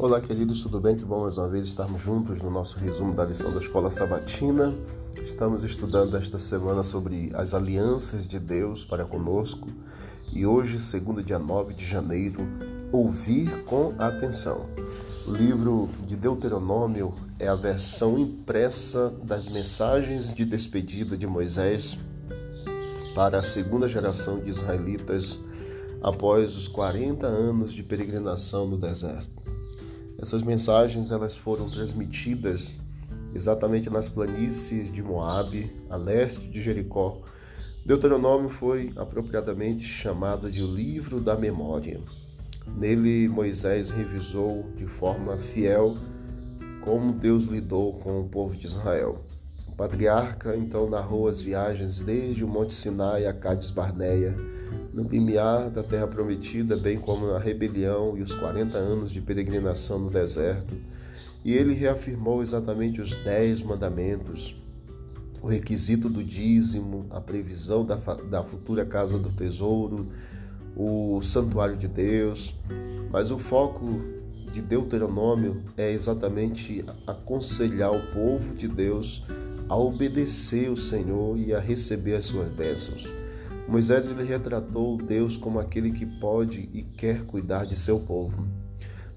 Olá, queridos, tudo bem? Que bom mais uma vez estarmos juntos no nosso resumo da lição da Escola Sabatina. Estamos estudando esta semana sobre as alianças de Deus para conosco e hoje, segundo dia 9 de janeiro, ouvir com atenção. O livro de Deuteronômio é a versão impressa das mensagens de despedida de Moisés para a segunda geração de israelitas após os 40 anos de peregrinação no deserto. Essas mensagens elas foram transmitidas exatamente nas planícies de Moabe, a leste de Jericó. Deuteronômio foi apropriadamente chamado de livro da memória. Nele Moisés revisou de forma fiel como Deus lidou com o povo de Israel. O patriarca então narrou as viagens desde o Monte Sinai a Cádiz Barneia, no limiar da terra prometida, bem como na rebelião e os 40 anos de peregrinação no deserto. E ele reafirmou exatamente os dez mandamentos, o requisito do dízimo, a previsão da, da futura casa do tesouro, o santuário de Deus. Mas o foco de Deuteronômio é exatamente aconselhar o povo de Deus a obedecer o Senhor e a receber as suas bênçãos. Moisés retratou Deus como aquele que pode e quer cuidar de seu povo.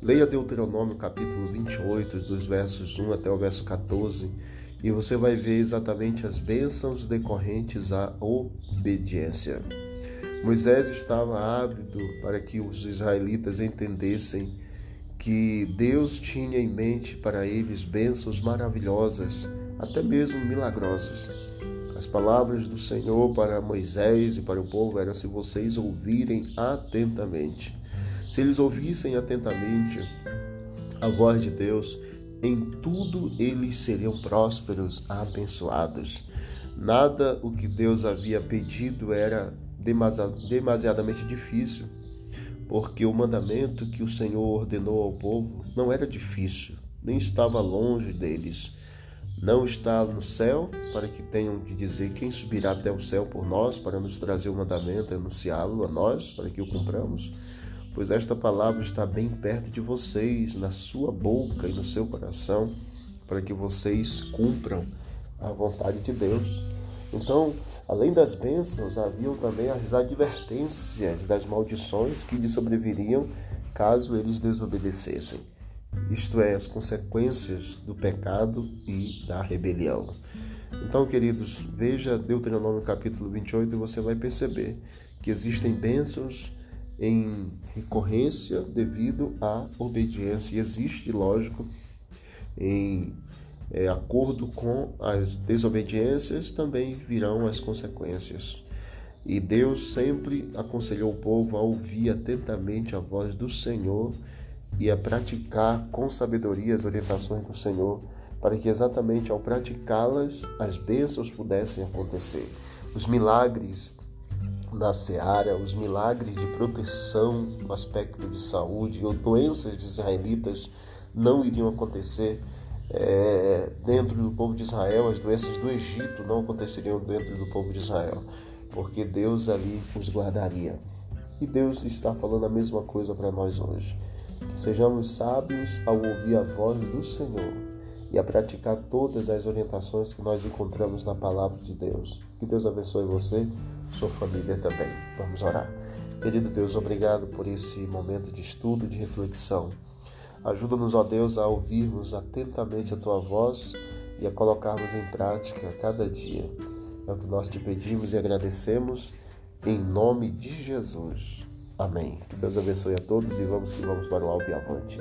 Leia Deuteronômio capítulo 28, dos versos 1 até o verso 14, e você vai ver exatamente as bênçãos decorrentes à obediência. Moisés estava ávido para que os israelitas entendessem que Deus tinha em mente para eles bênçãos maravilhosas, até mesmo milagrosas. As palavras do Senhor para Moisés e para o povo eram: se vocês ouvirem atentamente. Se eles ouvissem atentamente a voz de Deus, em tudo eles seriam prósperos, abençoados. Nada o que Deus havia pedido era demasiadamente difícil, porque o mandamento que o Senhor ordenou ao povo não era difícil, nem estava longe deles não está no céu, para que tenham de dizer quem subirá até o céu por nós, para nos trazer o mandamento, anunciá-lo a nós, para que o cumpramos. Pois esta palavra está bem perto de vocês, na sua boca e no seu coração, para que vocês cumpram a vontade de Deus. Então, além das bênçãos, haviam também as advertências das maldições que lhes sobreviriam caso eles desobedecessem isto é, as consequências do pecado e da rebelião. Então, queridos, veja Deuteronômio capítulo 28 e você vai perceber que existem bênçãos em recorrência devido à obediência. E existe, lógico, em é, acordo com as desobediências também virão as consequências. E Deus sempre aconselhou o povo a ouvir atentamente a voz do Senhor e a praticar com sabedoria as orientações do Senhor, para que exatamente ao praticá-las as bênçãos pudessem acontecer. Os milagres na seara, os milagres de proteção no aspecto de saúde ou doenças de israelitas não iriam acontecer é, dentro do povo de Israel, as doenças do Egito não aconteceriam dentro do povo de Israel, porque Deus ali os guardaria. E Deus está falando a mesma coisa para nós hoje. Sejamos sábios ao ouvir a voz do Senhor e a praticar todas as orientações que nós encontramos na palavra de Deus. Que Deus abençoe você, sua família também. Vamos orar. Querido Deus, obrigado por esse momento de estudo, de reflexão. Ajuda-nos, ó Deus, a ouvirmos atentamente a tua voz e a colocarmos em prática cada dia. É o que nós te pedimos e agradecemos em nome de Jesus. Amém. Que Deus abençoe a todos e vamos que vamos para o alto e avante.